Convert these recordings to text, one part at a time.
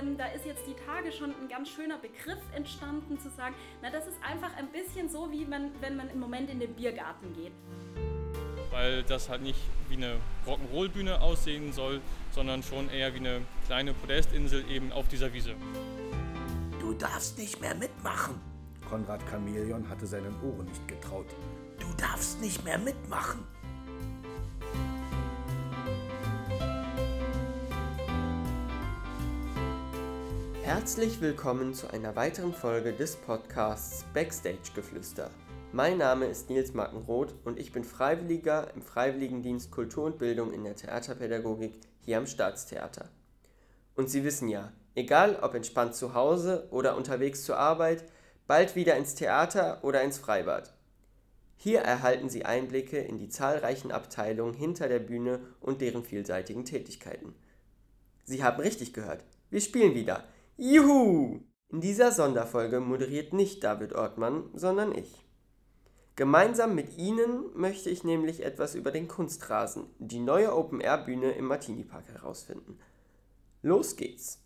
ähm, da ist jetzt die Tage schon ein ganz schöner Begriff entstanden, zu sagen, na das ist einfach ein bisschen so, wie man, wenn man im Moment in den Biergarten geht. Weil das halt nicht wie eine Rock'n'Roll-Bühne aussehen soll, sondern schon eher wie eine kleine Podestinsel eben auf dieser Wiese. Du darfst nicht mehr mitmachen. Konrad Chameleon hatte seinen Ohren nicht getraut. Du darfst nicht mehr mitmachen. Herzlich willkommen zu einer weiteren Folge des Podcasts Backstage Geflüster. Mein Name ist Nils Markenroth und ich bin Freiwilliger im Freiwilligendienst Kultur und Bildung in der Theaterpädagogik hier am Staatstheater. Und Sie wissen ja, egal ob entspannt zu Hause oder unterwegs zur Arbeit, bald wieder ins Theater oder ins Freibad. Hier erhalten Sie Einblicke in die zahlreichen Abteilungen hinter der Bühne und deren vielseitigen Tätigkeiten. Sie haben richtig gehört, wir spielen wieder. Juhu! In dieser Sonderfolge moderiert nicht David Ortmann, sondern ich. Gemeinsam mit Ihnen möchte ich nämlich etwas über den Kunstrasen, die neue Open-Air-Bühne im Martini Park herausfinden. Los geht's!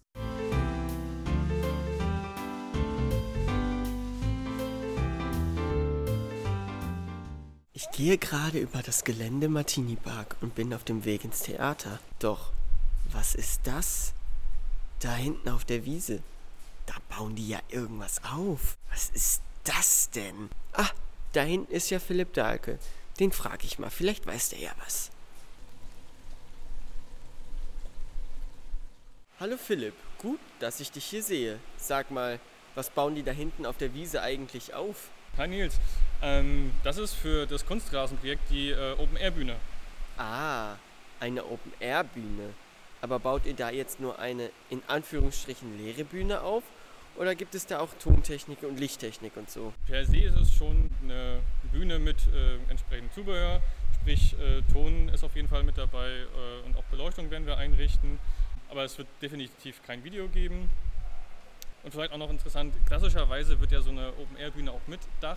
Ich gehe gerade über das Gelände Martini Park und bin auf dem Weg ins Theater. Doch, was ist das? Da hinten auf der Wiese. Da bauen die ja irgendwas auf. Was ist das denn? Ah, da hinten ist ja Philipp Dahlke. Den frage ich mal, vielleicht weiß der ja was. Hallo Philipp, gut, dass ich dich hier sehe. Sag mal, was bauen die da hinten auf der Wiese eigentlich auf? Hi Nils, ähm, das ist für das Kunstrasenprojekt die äh, Open-Air-Bühne. Ah, eine Open-Air-Bühne. Aber baut ihr da jetzt nur eine in Anführungsstrichen leere Bühne auf? Oder gibt es da auch Tontechnik und Lichttechnik und so? Per se ist es schon eine Bühne mit äh, entsprechendem Zubehör, sprich äh, Ton ist auf jeden Fall mit dabei äh, und auch Beleuchtung werden wir einrichten. Aber es wird definitiv kein Video geben. Und vielleicht auch noch interessant, klassischerweise wird ja so eine Open-Air-Bühne auch mit Dach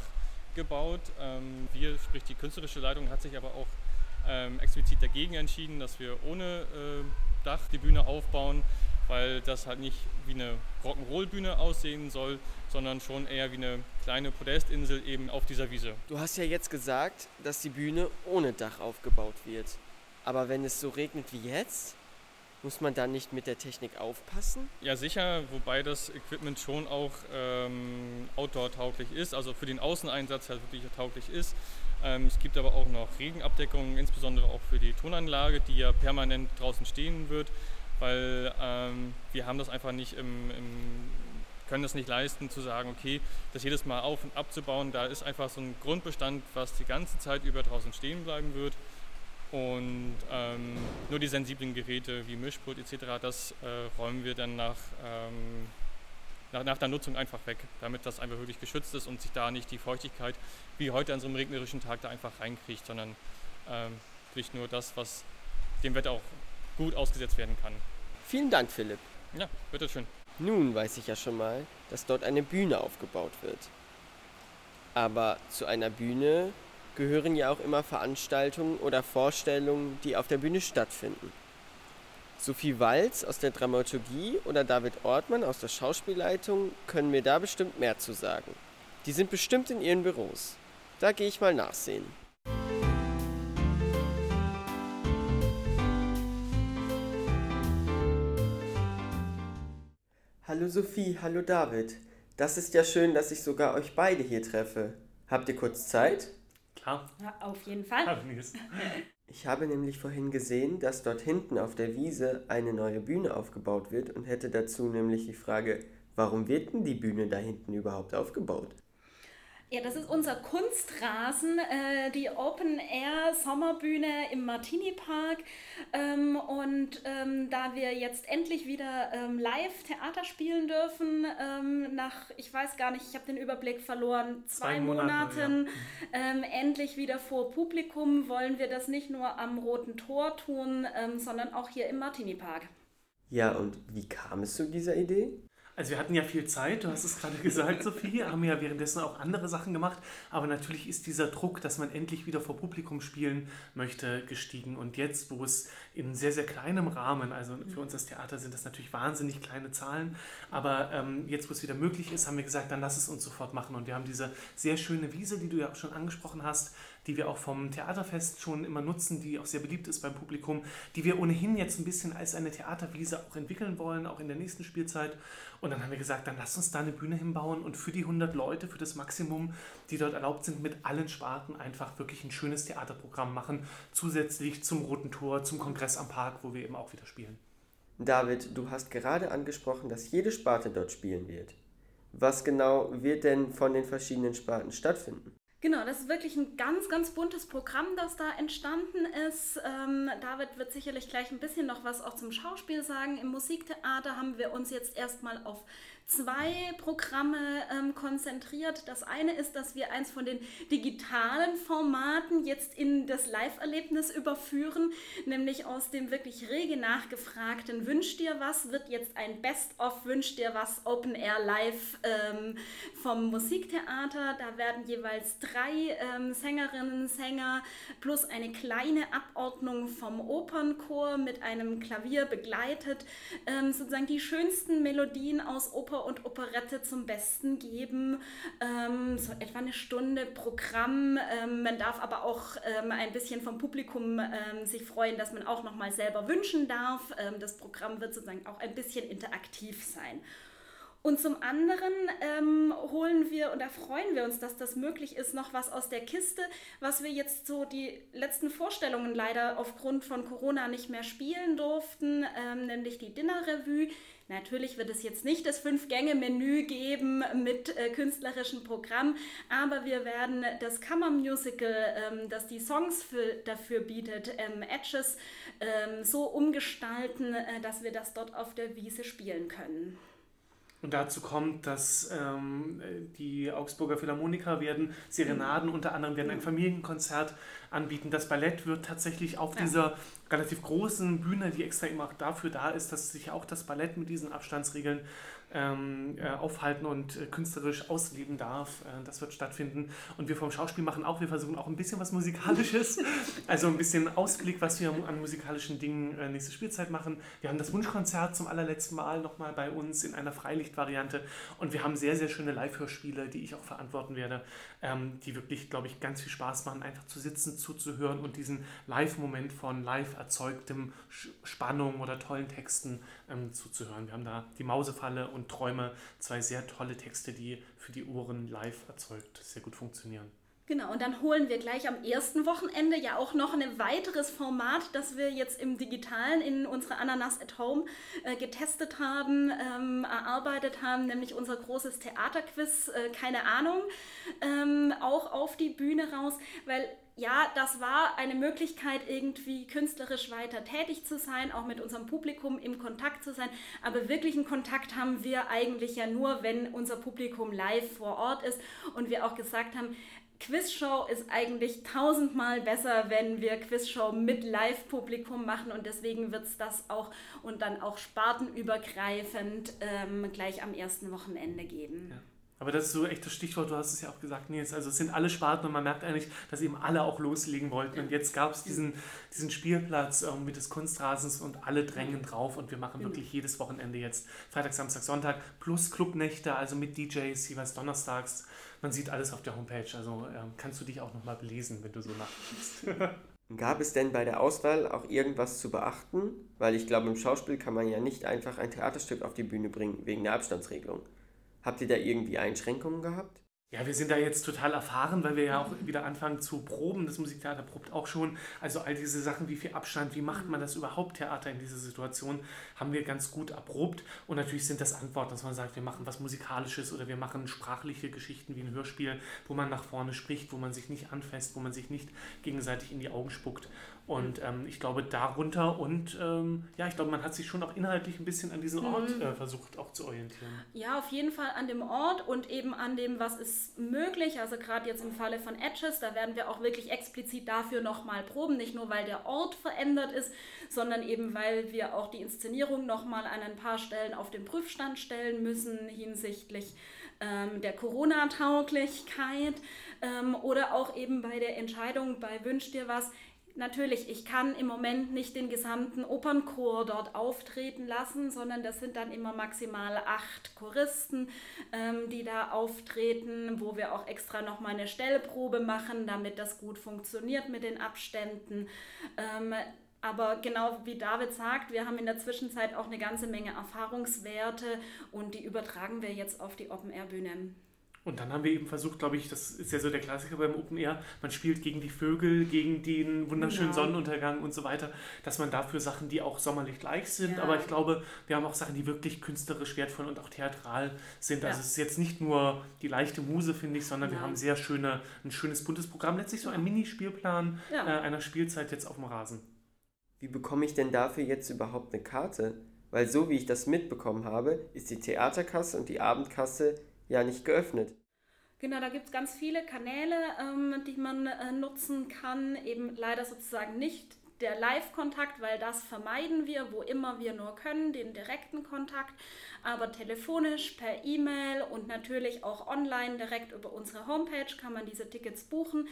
gebaut. Ähm, wir, sprich die künstlerische Leitung, hat sich aber auch ähm, explizit dagegen entschieden, dass wir ohne Dach die Bühne aufbauen, weil das halt nicht wie eine Rock'n'Roll-Bühne aussehen soll, sondern schon eher wie eine kleine Podestinsel eben auf dieser Wiese. Du hast ja jetzt gesagt, dass die Bühne ohne Dach aufgebaut wird. Aber wenn es so regnet wie jetzt, muss man da nicht mit der Technik aufpassen? Ja, sicher, wobei das Equipment schon auch ähm, outdoor-tauglich ist, also für den Außeneinsatz halt wirklich tauglich ist. Ähm, es gibt aber auch noch Regenabdeckungen, insbesondere auch für die Tonanlage, die ja permanent draußen stehen wird, weil ähm, wir haben das einfach nicht im, im, können das nicht leisten zu sagen, okay, das jedes Mal auf und abzubauen. Da ist einfach so ein Grundbestand, was die ganze Zeit über draußen stehen bleiben wird. Und ähm, nur die sensiblen Geräte wie Mischpult etc., das äh, räumen wir dann nach ähm, nach, nach, der Nutzung einfach weg, damit das einfach wirklich geschützt ist und sich da nicht die Feuchtigkeit wie heute an so einem regnerischen Tag da einfach reinkriegt, sondern ähm, wirklich nur das, was dem Wetter auch gut ausgesetzt werden kann. Vielen Dank, Philipp. Ja, bitteschön. Nun weiß ich ja schon mal, dass dort eine Bühne aufgebaut wird. Aber zu einer Bühne gehören ja auch immer Veranstaltungen oder Vorstellungen, die auf der Bühne stattfinden. Sophie Walz aus der Dramaturgie oder David Ortmann aus der Schauspielleitung können mir da bestimmt mehr zu sagen. Die sind bestimmt in ihren Büros. Da gehe ich mal nachsehen. Hallo Sophie, hallo David. Das ist ja schön, dass ich sogar euch beide hier treffe. Habt ihr kurz Zeit? Klar. Ja, auf jeden Fall. Ich habe nämlich vorhin gesehen, dass dort hinten auf der Wiese eine neue Bühne aufgebaut wird und hätte dazu nämlich die Frage, warum wird denn die Bühne da hinten überhaupt aufgebaut? Ja, das ist unser Kunstrasen, äh, die Open Air Sommerbühne im Martini Park. Ähm, und ähm, da wir jetzt endlich wieder ähm, live Theater spielen dürfen, ähm, nach, ich weiß gar nicht, ich habe den Überblick verloren, zwei, Zwei Monate, Monaten, ähm, endlich wieder vor Publikum, wollen wir das nicht nur am Roten Tor tun, ähm, sondern auch hier im Martini Park. Ja, und wie kam es zu dieser Idee? Also wir hatten ja viel Zeit, du hast es gerade gesagt, Sophie, haben ja währenddessen auch andere Sachen gemacht, aber natürlich ist dieser Druck, dass man endlich wieder vor Publikum spielen möchte, gestiegen. Und jetzt, wo es in sehr, sehr kleinem Rahmen, also für uns als Theater sind das natürlich wahnsinnig kleine Zahlen, aber ähm, jetzt, wo es wieder möglich ist, haben wir gesagt, dann lass es uns sofort machen. Und wir haben diese sehr schöne Wiese, die du ja auch schon angesprochen hast, die wir auch vom Theaterfest schon immer nutzen, die auch sehr beliebt ist beim Publikum, die wir ohnehin jetzt ein bisschen als eine Theaterwiese auch entwickeln wollen, auch in der nächsten Spielzeit. Und dann haben wir gesagt, dann lass uns da eine Bühne hinbauen und für die 100 Leute, für das Maximum, die dort erlaubt sind, mit allen Sparten einfach wirklich ein schönes Theaterprogramm machen, zusätzlich zum Roten Tor, zum Kongress am Park, wo wir eben auch wieder spielen. David, du hast gerade angesprochen, dass jede Sparte dort spielen wird. Was genau wird denn von den verschiedenen Sparten stattfinden? Genau, das ist wirklich ein ganz, ganz buntes Programm, das da entstanden ist. Ähm, David wird sicherlich gleich ein bisschen noch was auch zum Schauspiel sagen. Im Musiktheater haben wir uns jetzt erstmal auf zwei Programme ähm, konzentriert. Das eine ist, dass wir eins von den digitalen Formaten jetzt in das Live-Erlebnis überführen, nämlich aus dem wirklich rege nachgefragten Wünsch dir was wird jetzt ein Best-of Wünsch dir was Open Air Live ähm, vom Musiktheater. Da werden jeweils drei ähm, Sängerinnen, Sänger plus eine kleine Abordnung vom Opernchor mit einem Klavier begleitet, ähm, sozusagen die schönsten Melodien aus Oper Oper und Operette zum Besten geben. Ähm, so etwa eine Stunde Programm. Ähm, man darf aber auch ähm, ein bisschen vom Publikum ähm, sich freuen, dass man auch nochmal selber wünschen darf. Ähm, das Programm wird sozusagen auch ein bisschen interaktiv sein. Und zum anderen ähm, holen wir und da freuen wir uns, dass das möglich ist, noch was aus der Kiste, was wir jetzt so die letzten Vorstellungen leider aufgrund von Corona nicht mehr spielen durften, ähm, nämlich die Dinnerrevue. Natürlich wird es jetzt nicht das Fünf-Gänge-Menü geben mit äh, künstlerischem Programm, aber wir werden das Kammermusical, ähm, das die Songs für, dafür bietet, ähm, Edges, ähm, so umgestalten, äh, dass wir das dort auf der Wiese spielen können. Und dazu kommt, dass ähm, die Augsburger Philharmoniker werden Serenaden, unter anderem werden ein Familienkonzert anbieten. Das Ballett wird tatsächlich auf ja. dieser relativ großen Bühne, die extra immer dafür da ist, dass sich auch das Ballett mit diesen Abstandsregeln ähm, äh, aufhalten und äh, künstlerisch ausleben darf. Äh, das wird stattfinden. Und wir vom Schauspiel machen auch, wir versuchen auch ein bisschen was Musikalisches, also ein bisschen Ausblick, was wir an musikalischen Dingen äh, nächste Spielzeit machen. Wir haben das Wunschkonzert zum allerletzten Mal nochmal bei uns in einer Freilichtvariante und wir haben sehr, sehr schöne Live-Hörspiele, die ich auch verantworten werde, ähm, die wirklich, glaube ich, ganz viel Spaß machen, einfach zu sitzen, zuzuhören und diesen Live-Moment von live erzeugtem Spannung oder tollen Texten ähm, zuzuhören. Wir haben da die Mausefalle und Träume, zwei sehr tolle Texte, die für die Ohren live erzeugt sehr gut funktionieren. Genau, und dann holen wir gleich am ersten Wochenende ja auch noch ein weiteres Format, das wir jetzt im Digitalen in unserer Ananas at Home äh, getestet haben, ähm, erarbeitet haben, nämlich unser großes Theaterquiz, äh, keine Ahnung, ähm, auch auf die Bühne raus, weil ja, das war eine Möglichkeit, irgendwie künstlerisch weiter tätig zu sein, auch mit unserem Publikum im Kontakt zu sein. Aber wirklichen Kontakt haben wir eigentlich ja nur, wenn unser Publikum live vor Ort ist und wir auch gesagt haben, Quizshow ist eigentlich tausendmal besser, wenn wir Quizshow mit Live-Publikum machen und deswegen wird es das auch und dann auch spartenübergreifend ähm, gleich am ersten Wochenende geben. Ja. Aber das ist so echt das Stichwort, du hast es ja auch gesagt, Nils. Also es sind alle Sparten und man merkt eigentlich, dass eben alle auch loslegen wollten. Und jetzt gab es diesen, diesen Spielplatz äh, mit des Kunstrasens und alle drängen drauf und wir machen wirklich jedes Wochenende jetzt Freitag, Samstag, Sonntag plus Clubnächte, also mit DJs jeweils donnerstags. Man sieht alles auf der Homepage, also äh, kannst du dich auch nochmal belesen, wenn du so nachdenkst. Gab es denn bei der Auswahl auch irgendwas zu beachten? Weil ich glaube, im Schauspiel kann man ja nicht einfach ein Theaterstück auf die Bühne bringen wegen der Abstandsregelung. Habt ihr da irgendwie Einschränkungen gehabt? Ja, wir sind da jetzt total erfahren, weil wir ja auch wieder anfangen zu proben. Das Musiktheater probt auch schon. Also all diese Sachen, wie viel Abstand, wie macht man das überhaupt Theater in dieser Situation, haben wir ganz gut erprobt. Und natürlich sind das Antworten, dass man sagt, wir machen was Musikalisches oder wir machen sprachliche Geschichten wie ein Hörspiel, wo man nach vorne spricht, wo man sich nicht anfasst, wo man sich nicht gegenseitig in die Augen spuckt. Und ähm, ich glaube, darunter und ähm, ja, ich glaube, man hat sich schon auch inhaltlich ein bisschen an diesen Ort Mhm. äh, versucht auch zu orientieren. Ja, auf jeden Fall an dem Ort und eben an dem, was ist möglich. Also gerade jetzt im Falle von Edges, da werden wir auch wirklich explizit dafür nochmal proben. Nicht nur, weil der Ort verändert ist, sondern eben, weil wir auch die Inszenierung nochmal an ein paar Stellen auf den Prüfstand stellen müssen hinsichtlich ähm, der Corona-Tauglichkeit ähm, oder auch eben bei der Entscheidung bei Wünsch dir was. Natürlich, ich kann im Moment nicht den gesamten Opernchor dort auftreten lassen, sondern das sind dann immer maximal acht Choristen, ähm, die da auftreten, wo wir auch extra nochmal eine Stellprobe machen, damit das gut funktioniert mit den Abständen. Ähm, aber genau wie David sagt, wir haben in der Zwischenzeit auch eine ganze Menge Erfahrungswerte und die übertragen wir jetzt auf die Open-Air-Bühne. Und dann haben wir eben versucht, glaube ich, das ist ja so der Klassiker beim Open Air, man spielt gegen die Vögel, gegen den wunderschönen Genau. Sonnenuntergang und so weiter, dass man dafür Sachen, die auch sommerlich gleich sind, Ja. aber ich glaube, wir haben auch Sachen, die wirklich künstlerisch wertvoll und auch theatral sind. Also Ja. es ist jetzt nicht nur die leichte Muse, finde ich, sondern wir haben sehr schöne, ein schönes buntes Programm, letztlich so ein Minispielplan Ja. äh, einer Spielzeit jetzt auf dem Rasen. Wie bekomme ich denn dafür jetzt überhaupt eine Karte? Weil so wie ich das mitbekommen habe, ist die Theaterkasse und die Abendkasse ja nicht geöffnet. Genau, da gibt es ganz viele Kanäle, ähm, die man äh, nutzen kann. Eben leider sozusagen nicht der Live-Kontakt, weil das vermeiden wir, wo immer wir nur können, den direkten Kontakt. Aber telefonisch, per E-Mail und natürlich auch online direkt über unsere Homepage kann man diese Tickets buchen.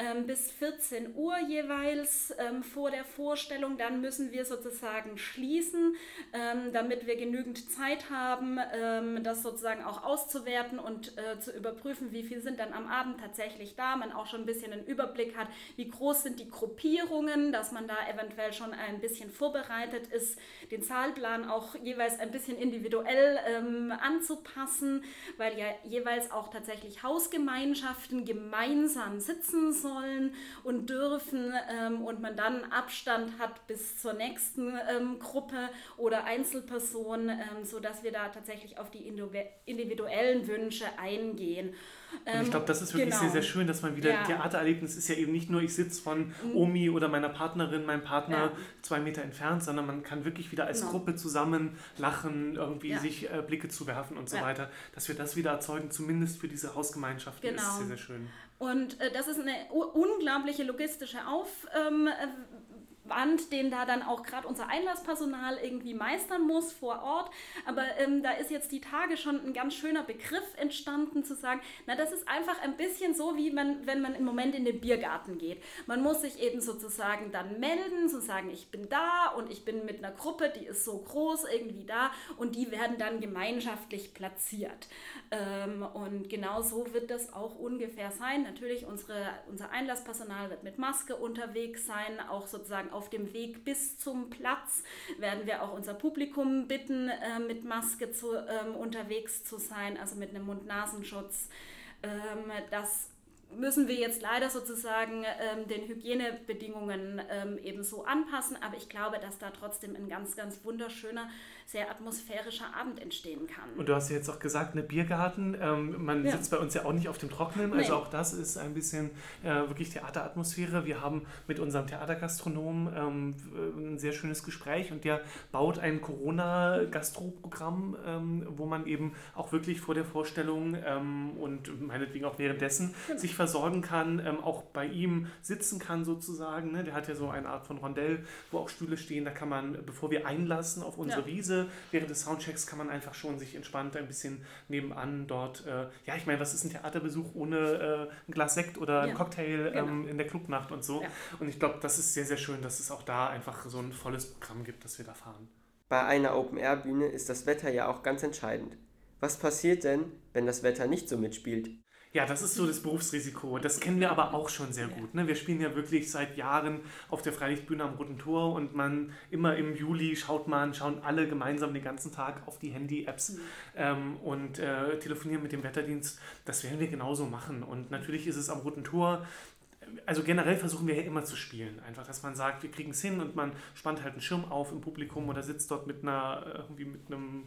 Ähm, bis 14 Uhr jeweils ähm, vor der Vorstellung. Dann müssen wir sozusagen schließen, ähm, damit wir genügend Zeit haben, ähm, das sozusagen auch auszuwerten und äh, zu überprüfen, wie viel sind dann am Abend tatsächlich da. Man auch schon ein bisschen einen Überblick hat, wie groß sind die Gruppierungen, dass man da eventuell schon ein bisschen vorbereitet ist, den Zahlplan auch jeweils ein bisschen individuell ähm, anzupassen, weil ja jeweils auch tatsächlich Hausgemeinschaften gemeinsam sitzen sollen und dürfen ähm, und man dann Abstand hat bis zur nächsten ähm, Gruppe oder Einzelperson, ähm, sodass wir da tatsächlich auf die individu- individuellen Wünsche eingehen. Und ich Ähm, glaube, das ist wirklich genau. sehr, sehr schön, dass man wieder Ja. Mhm. Theatererlebnis ist ja eben nicht nur, ich sitze von Omi oder meiner Partnerin, meinem Partner Ja. zwei Meter entfernt, sondern man kann wirklich wieder als Genau. Gruppe zusammen lachen, irgendwie Ja. sich äh, Blicke zuwerfen und so weiter. Dass wir das wieder erzeugen, zumindest für diese Hausgemeinschaften, ist Genau. sehr, sehr schön. Und äh, das ist eine unglaubliche logistische Aufwand, den da dann auch gerade unser Einlasspersonal irgendwie meistern muss vor Ort. Aber ähm, da ist jetzt die Tage schon ein ganz schöner Begriff entstanden, zu sagen, na, das ist einfach ein bisschen so, wie man, wenn man im Moment in den Biergarten geht. Man muss sich eben sozusagen dann melden, zu sagen, ich bin da und ich bin mit einer Gruppe, die ist so groß irgendwie da und die werden dann gemeinschaftlich platziert. Ähm, und genau so wird das auch ungefähr sein. Natürlich, unsere, unser Einlasspersonal wird mit Maske unterwegs sein, auch sozusagen auf dem Weg bis zum Platz werden wir auch unser Publikum bitten, äh, mit Maske zu, ähm, unterwegs zu sein, also mit einem Mund-Nasenschutz. Ähm, das müssen wir jetzt leider sozusagen ähm, den Hygienebedingungen ähm, eben so anpassen, aber ich glaube, dass da trotzdem ein ganz, ganz wunderschöner, sehr atmosphärischer Abend entstehen kann. Und du hast ja jetzt auch gesagt, eine Biergarten. Ähm, man Ja. sitzt bei uns ja auch nicht auf dem Trockenen. Also Nee. auch das ist ein bisschen äh, wirklich Theateratmosphäre. Wir haben mit unserem Theatergastronom ähm, ein sehr schönes Gespräch und der baut ein Corona-Gastroprogramm, ähm, wo man eben auch wirklich vor der Vorstellung ähm, und meinetwegen auch währenddessen Genau. sich versorgen kann, ähm, auch bei ihm sitzen kann sozusagen. Ne? Der hat ja so eine Art von Rondell, wo auch Stühle stehen. Da kann man, bevor wir einlassen auf unsere Ja. Wiese, während des Soundchecks kann man einfach schon sich entspannt ein bisschen nebenan dort, äh, ja, ich meine, was ist ein Theaterbesuch ohne äh, ein Glas Sekt oder ein Ja, Cocktail genau. ähm, in der Clubnacht und so. Ja. Und ich glaube, das ist sehr, sehr schön, dass es auch da einfach so ein volles Programm gibt, das wir da fahren. Bei einer Open-Air-Bühne ist das Wetter ja auch ganz entscheidend. Was passiert denn, wenn das Wetter nicht so mitspielt? Ja, das ist so das Berufsrisiko. Das kennen wir aber auch schon sehr gut. Ne? Wir spielen ja wirklich seit Jahren auf der Freilichtbühne am Roten Tor und man immer im Juli schaut man, schauen alle gemeinsam den ganzen Tag auf die Handy-Apps ähm, und äh, telefonieren mit dem Wetterdienst. Das werden wir genauso machen. Und natürlich ist es am Roten Tor also generell versuchen wir ja immer zu spielen. Einfach, dass man sagt, wir kriegen es hin und man spannt halt einen Schirm auf im Publikum oder sitzt dort mit einer, äh, irgendwie mit einem,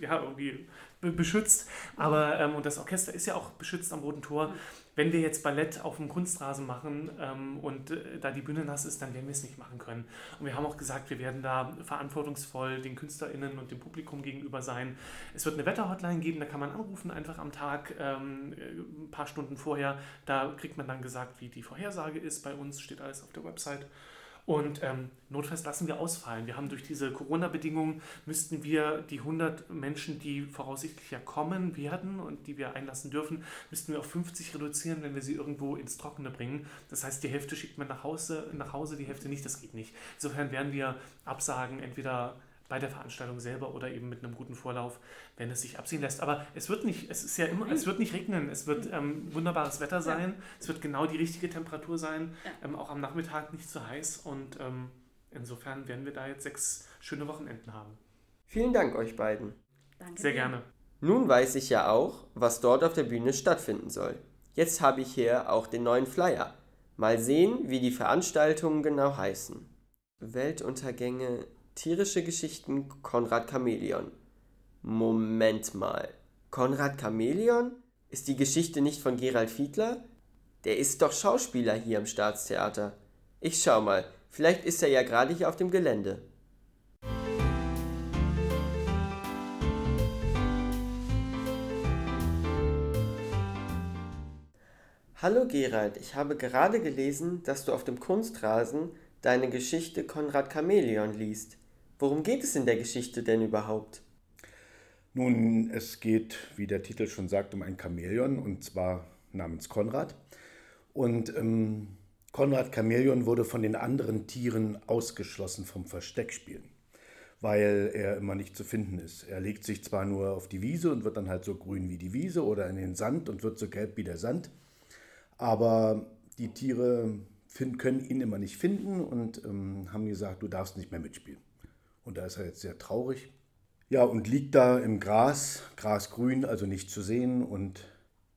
ja, irgendwie beschützt. Aber, ähm, und das Orchester ist ja auch beschützt am Roten Tor. wenn wir jetzt Ballett auf dem Kunstrasen machen ähm, und äh, da die Bühne nass ist, dann werden wir es nicht machen können. Und wir haben auch gesagt, wir werden da verantwortungsvoll den KünstlerInnen und dem Publikum gegenüber sein. Es wird eine Wetterhotline geben, da kann man anrufen einfach am Tag, ähm, ein paar Stunden vorher. Da kriegt man dann gesagt, wie die Vorhersage ist. Bei uns steht alles auf der Website. Und ähm, notfalls lassen wir ausfallen. Wir haben durch diese Corona-Bedingungen, müssten wir die 100 Menschen, die voraussichtlich ja kommen werden und die wir einlassen dürfen, müssten wir auf 50 reduzieren, wenn wir sie irgendwo ins Trockene bringen. Das heißt, die Hälfte schickt man nach Hause, nach Hause die Hälfte nicht. Das geht nicht. Insofern werden wir Absagen entweder bei der Veranstaltung selber oder eben mit einem guten Vorlauf, wenn es sich absehen lässt. Aber es wird nicht, es ist ja immer, es wird nicht regnen, es wird ähm, wunderbares Wetter sein, ja. es wird genau die richtige Temperatur sein, ja. ähm, auch am Nachmittag nicht zu heiß und ähm, insofern werden wir da jetzt sechs schöne Wochenenden haben. Vielen Dank euch beiden. Danke Sehr dir. gerne. Nun weiß ich ja auch, was dort auf der Bühne stattfinden soll. Jetzt habe ich hier auch den neuen Flyer. Mal sehen, wie die Veranstaltungen genau heißen. Weltuntergänge Tierische Geschichten Konrad Chamäleon. Moment mal. Konrad Chamäleon? Ist die Geschichte nicht von Gerald Fiedler? Der ist doch Schauspieler hier im Staatstheater. Ich schau mal, vielleicht ist er ja gerade hier auf dem Gelände. Hallo Gerald, ich habe gerade gelesen, dass du auf dem Kunstrasen deine Geschichte Konrad Chamäleon liest. Worum geht es in der Geschichte denn überhaupt? Nun, es geht, wie der Titel schon sagt, um ein Chamäleon und zwar namens Konrad. Und ähm, Konrad Chamäleon wurde von den anderen Tieren ausgeschlossen vom Versteckspielen, weil er immer nicht zu finden ist. Er legt sich zwar nur auf die Wiese und wird dann halt so grün wie die Wiese oder in den Sand und wird so gelb wie der Sand, aber die Tiere können ihn immer nicht finden und ähm, haben gesagt, du darfst nicht mehr mitspielen. Und da ist er jetzt sehr traurig. Ja, und liegt da im Gras, grasgrün, also nicht zu sehen. Und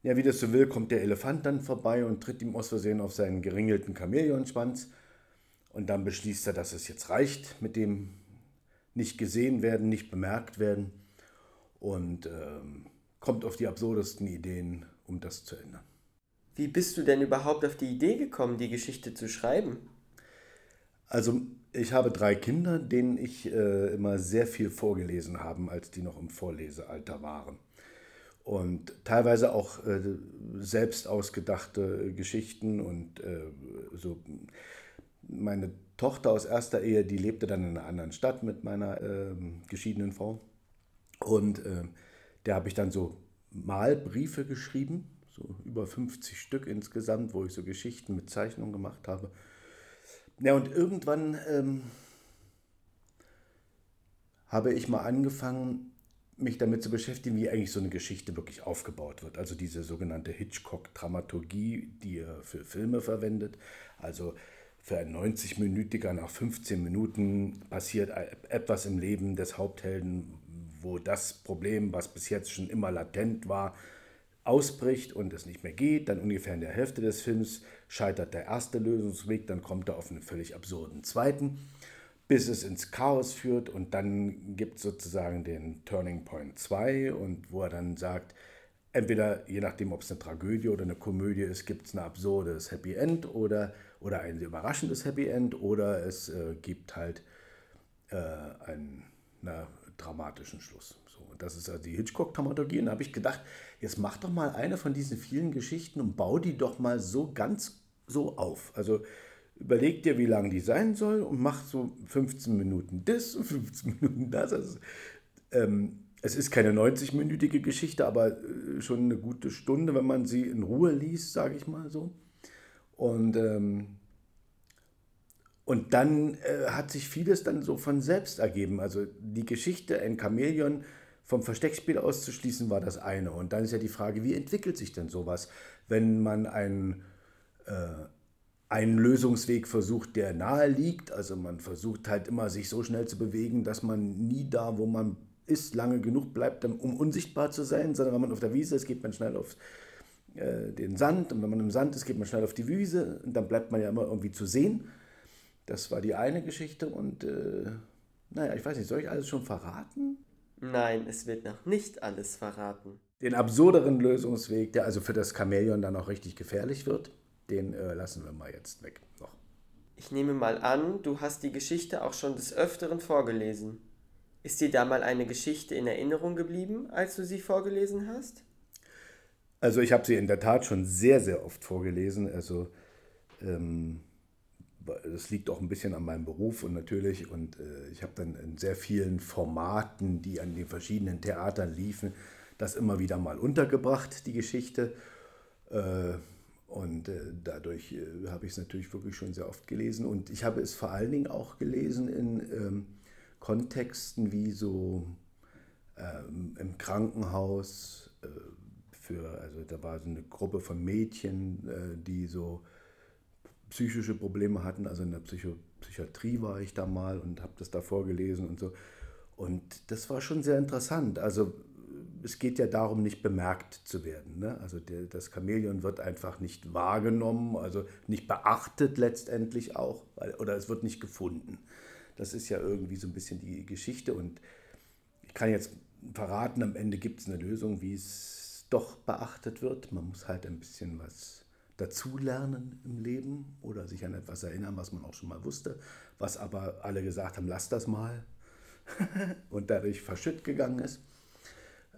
ja, wie das so will, kommt der Elefant dann vorbei und tritt ihm aus Versehen auf seinen geringelten Chamäleonschwanz. Und dann beschließt er, dass es jetzt reicht mit dem nicht gesehen werden, nicht bemerkt werden. Und ähm, kommt auf die absurdesten Ideen, um das zu ändern. Wie bist du denn überhaupt auf die Idee gekommen, die Geschichte zu schreiben? Also ich habe drei Kinder, denen ich äh, immer sehr viel vorgelesen habe, als die noch im Vorlesealter waren. Und teilweise auch äh, selbst ausgedachte Geschichten und äh, so. Meine Tochter aus erster Ehe, die lebte dann in einer anderen Stadt mit meiner ähm, geschiedenen Frau. Und ähm, der habe ich dann so Malbriefe geschrieben, so über 50 Stück insgesamt, wo ich so Geschichten mit Zeichnungen gemacht habe. Ja, und irgendwann ähm, habe ich mal angefangen, mich damit zu beschäftigen, wie eigentlich so eine Geschichte wirklich aufgebaut wird. Also diese sogenannte Hitchcock-Dramaturgie, die er für Filme verwendet. Also für ein 90-Minütiger nach 15 Minuten passiert etwas im Leben des Haupthelden, wo das Problem, was bis jetzt schon immer latent war, ausbricht und es nicht mehr geht, dann ungefähr in der Hälfte des Films scheitert der erste Lösungsweg, dann kommt er auf einen völlig absurden zweiten, bis es ins Chaos führt und dann gibt es sozusagen den Turning Point 2 und wo er dann sagt, entweder je nachdem, ob es eine Tragödie oder eine Komödie ist, gibt es ein absurdes Happy End oder, oder ein überraschendes Happy End oder es äh, gibt halt äh, einen na, dramatischen Schluss. So, das ist also die Hitchcock-Dramaturgie. Und da habe ich gedacht, jetzt mach doch mal eine von diesen vielen Geschichten und bau die doch mal so ganz so auf. Also überleg dir, wie lang die sein soll und mach so 15 Minuten das und 15 Minuten das. Also, ähm, es ist keine 90-minütige Geschichte, aber äh, schon eine gute Stunde, wenn man sie in Ruhe liest, sage ich mal so. Und, ähm, und dann äh, hat sich vieles dann so von selbst ergeben. Also die Geschichte, ein Chamäleon, vom Versteckspiel auszuschließen war das eine. Und dann ist ja die Frage, wie entwickelt sich denn sowas, wenn man einen, äh, einen Lösungsweg versucht, der nahe liegt. Also man versucht halt immer, sich so schnell zu bewegen, dass man nie da, wo man ist, lange genug bleibt, um unsichtbar zu sein, sondern wenn man auf der Wiese ist, geht man schnell auf äh, den Sand. Und wenn man im Sand ist, geht man schnell auf die Wiese. Und dann bleibt man ja immer irgendwie zu sehen. Das war die eine Geschichte. Und äh, naja, ich weiß nicht, soll ich alles schon verraten? Nein, es wird noch nicht alles verraten. Den absurderen Lösungsweg, der also für das Chamäleon dann auch richtig gefährlich wird, den äh, lassen wir mal jetzt weg noch. Ich nehme mal an, du hast die Geschichte auch schon des Öfteren vorgelesen. Ist dir da mal eine Geschichte in Erinnerung geblieben, als du sie vorgelesen hast? Also ich habe sie in der Tat schon sehr, sehr oft vorgelesen. Also ähm, das liegt auch ein bisschen an meinem Beruf und natürlich, und äh, ich habe dann in sehr vielen Formaten, die an den verschiedenen Theatern liefen, das immer wieder mal untergebracht, die Geschichte. Äh, und äh, dadurch äh, habe ich es natürlich wirklich schon sehr oft gelesen. Und ich habe es vor allen Dingen auch gelesen in ähm, Kontexten wie so ähm, im Krankenhaus. Äh, für, also da war so eine Gruppe von Mädchen, äh, die so psychische Probleme hatten. Also in der Psycho Psychiatrie war ich da mal und habe das da vorgelesen und so. Und das war schon sehr interessant. Also es geht ja darum, nicht bemerkt zu werden. Ne? Also der, das Chamäleon wird einfach nicht wahrgenommen, also nicht beachtet letztendlich auch, weil, oder es wird nicht gefunden. Das ist ja irgendwie so ein bisschen die Geschichte und ich kann jetzt verraten, am Ende gibt es eine Lösung, wie es doch beachtet wird. Man muss halt ein bisschen was dazulernen im Leben oder sich an etwas erinnern, was man auch schon mal wusste, was aber alle gesagt haben, lass das mal und dadurch verschütt gegangen ist.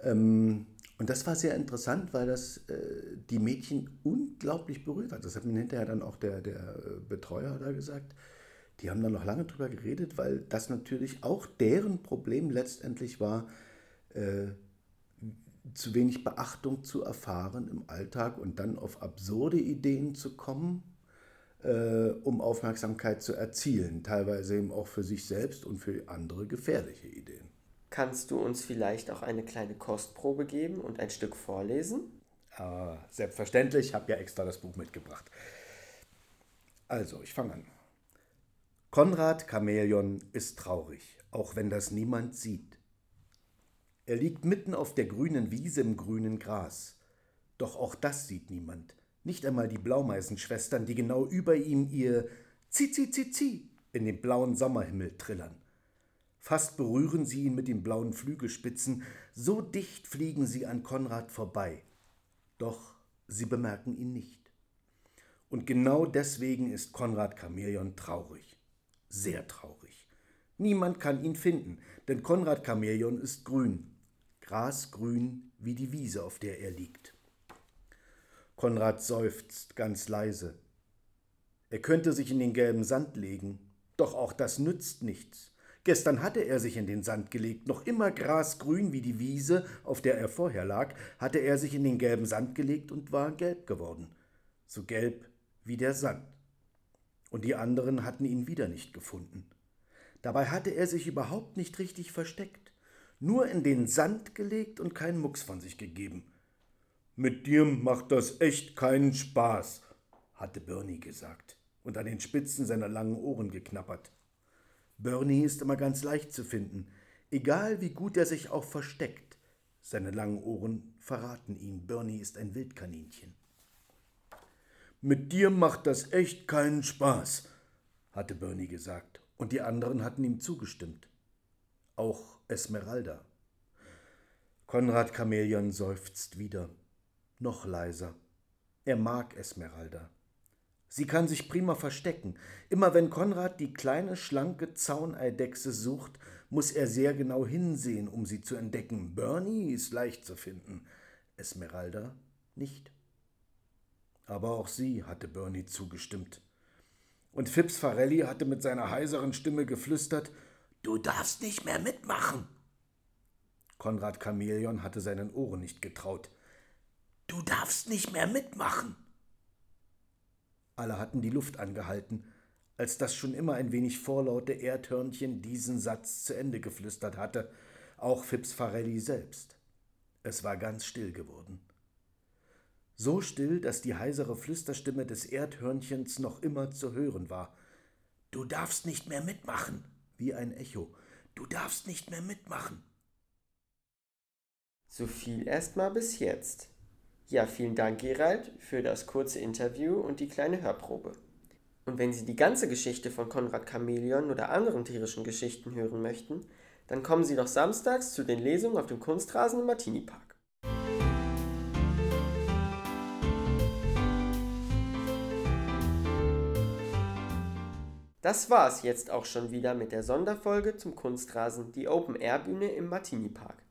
Ähm, und das war sehr interessant, weil das äh, die Mädchen unglaublich berührt hat. Das hat mir hinterher dann auch der, der äh, Betreuer da gesagt. Die haben dann noch lange drüber geredet, weil das natürlich auch deren Problem letztendlich war, äh, zu wenig Beachtung zu erfahren im Alltag und dann auf absurde Ideen zu kommen, äh, um Aufmerksamkeit zu erzielen, teilweise eben auch für sich selbst und für andere gefährliche Ideen. Kannst du uns vielleicht auch eine kleine Kostprobe geben und ein Stück vorlesen? Äh, selbstverständlich, ich habe ja extra das Buch mitgebracht. Also, ich fange an. Konrad Chamäleon ist traurig, auch wenn das niemand sieht. Er liegt mitten auf der grünen Wiese im grünen Gras. Doch auch das sieht niemand, nicht einmal die Blaumeisenschwestern, die genau über ihm ihr Zi-Zi-Zi-Zi in den blauen Sommerhimmel trillern. Fast berühren sie ihn mit den blauen Flügelspitzen, so dicht fliegen sie an Konrad vorbei. Doch sie bemerken ihn nicht. Und genau deswegen ist Konrad Chamäleon traurig. Sehr traurig. Niemand kann ihn finden, denn Konrad Chamäleon ist grün. Grasgrün wie die Wiese, auf der er liegt. Konrad seufzt ganz leise. Er könnte sich in den gelben Sand legen, doch auch das nützt nichts. Gestern hatte er sich in den Sand gelegt, noch immer grasgrün wie die Wiese, auf der er vorher lag, hatte er sich in den gelben Sand gelegt und war gelb geworden, so gelb wie der Sand. Und die anderen hatten ihn wieder nicht gefunden. Dabei hatte er sich überhaupt nicht richtig versteckt, nur in den Sand gelegt und keinen Mucks von sich gegeben. Mit dir macht das echt keinen Spaß, hatte Bernie gesagt und an den Spitzen seiner langen Ohren geknappert. Bernie ist immer ganz leicht zu finden, egal wie gut er sich auch versteckt. Seine langen Ohren verraten ihn, Bernie ist ein Wildkaninchen. Mit dir macht das echt keinen Spaß, hatte Bernie gesagt, und die anderen hatten ihm zugestimmt. Auch Esmeralda. Konrad Chamäleon seufzt wieder, noch leiser. Er mag Esmeralda. Sie kann sich prima verstecken. Immer wenn Konrad die kleine, schlanke Zauneidechse sucht, muss er sehr genau hinsehen, um sie zu entdecken. Bernie ist leicht zu finden, Esmeralda nicht. Aber auch sie hatte Bernie zugestimmt. Und Phipps Farelli hatte mit seiner heiseren Stimme geflüstert: Du darfst nicht mehr mitmachen. Konrad Chamäleon hatte seinen Ohren nicht getraut. Du darfst nicht mehr mitmachen. Alle hatten die Luft angehalten, als das schon immer ein wenig vorlaute Erdhörnchen diesen Satz zu Ende geflüstert hatte, auch Fips Farelli selbst. Es war ganz still geworden. So still, dass die heisere Flüsterstimme des Erdhörnchens noch immer zu hören war. Du darfst nicht mehr mitmachen. Wie ein Echo. Du darfst nicht mehr mitmachen. So viel erstmal bis jetzt. Ja, vielen Dank, Gerald, für das kurze Interview und die kleine Hörprobe. Und wenn Sie die ganze Geschichte von Konrad Chamäleon oder anderen tierischen Geschichten hören möchten, dann kommen Sie doch samstags zu den Lesungen auf dem Kunstrasen im Martini Das war's jetzt auch schon wieder mit der Sonderfolge zum Kunstrasen, die Open Air Bühne im Martini Park.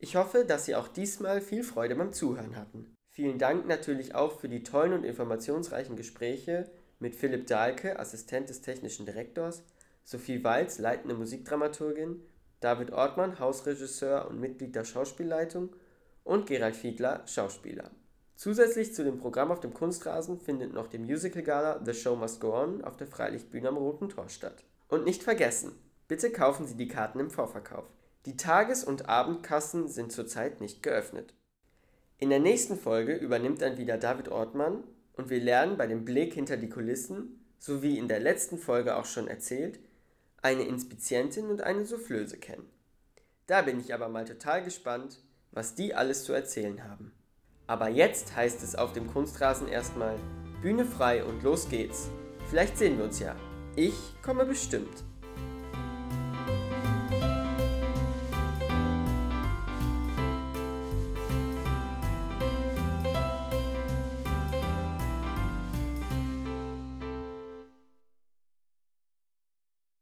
Ich hoffe, dass Sie auch diesmal viel Freude beim Zuhören hatten. Vielen Dank natürlich auch für die tollen und informationsreichen Gespräche mit Philipp Dahlke, Assistent des technischen Direktors, Sophie Walz, leitende Musikdramaturgin, David Ortmann, Hausregisseur und Mitglied der Schauspielleitung und Gerald Fiedler, Schauspieler. Zusätzlich zu dem Programm auf dem Kunstrasen findet noch die Musical Gala The Show Must Go On auf der Freilichtbühne am Roten Tor statt. Und nicht vergessen, bitte kaufen Sie die Karten im Vorverkauf. Die Tages- und Abendkassen sind zurzeit nicht geöffnet. In der nächsten Folge übernimmt dann wieder David Ortmann und wir lernen bei dem Blick hinter die Kulissen, so wie in der letzten Folge auch schon erzählt, eine Inspizientin und eine Soufflöse kennen. Da bin ich aber mal total gespannt, was die alles zu erzählen haben. Aber jetzt heißt es auf dem Kunstrasen erstmal Bühne frei und los geht's. Vielleicht sehen wir uns ja. Ich komme bestimmt.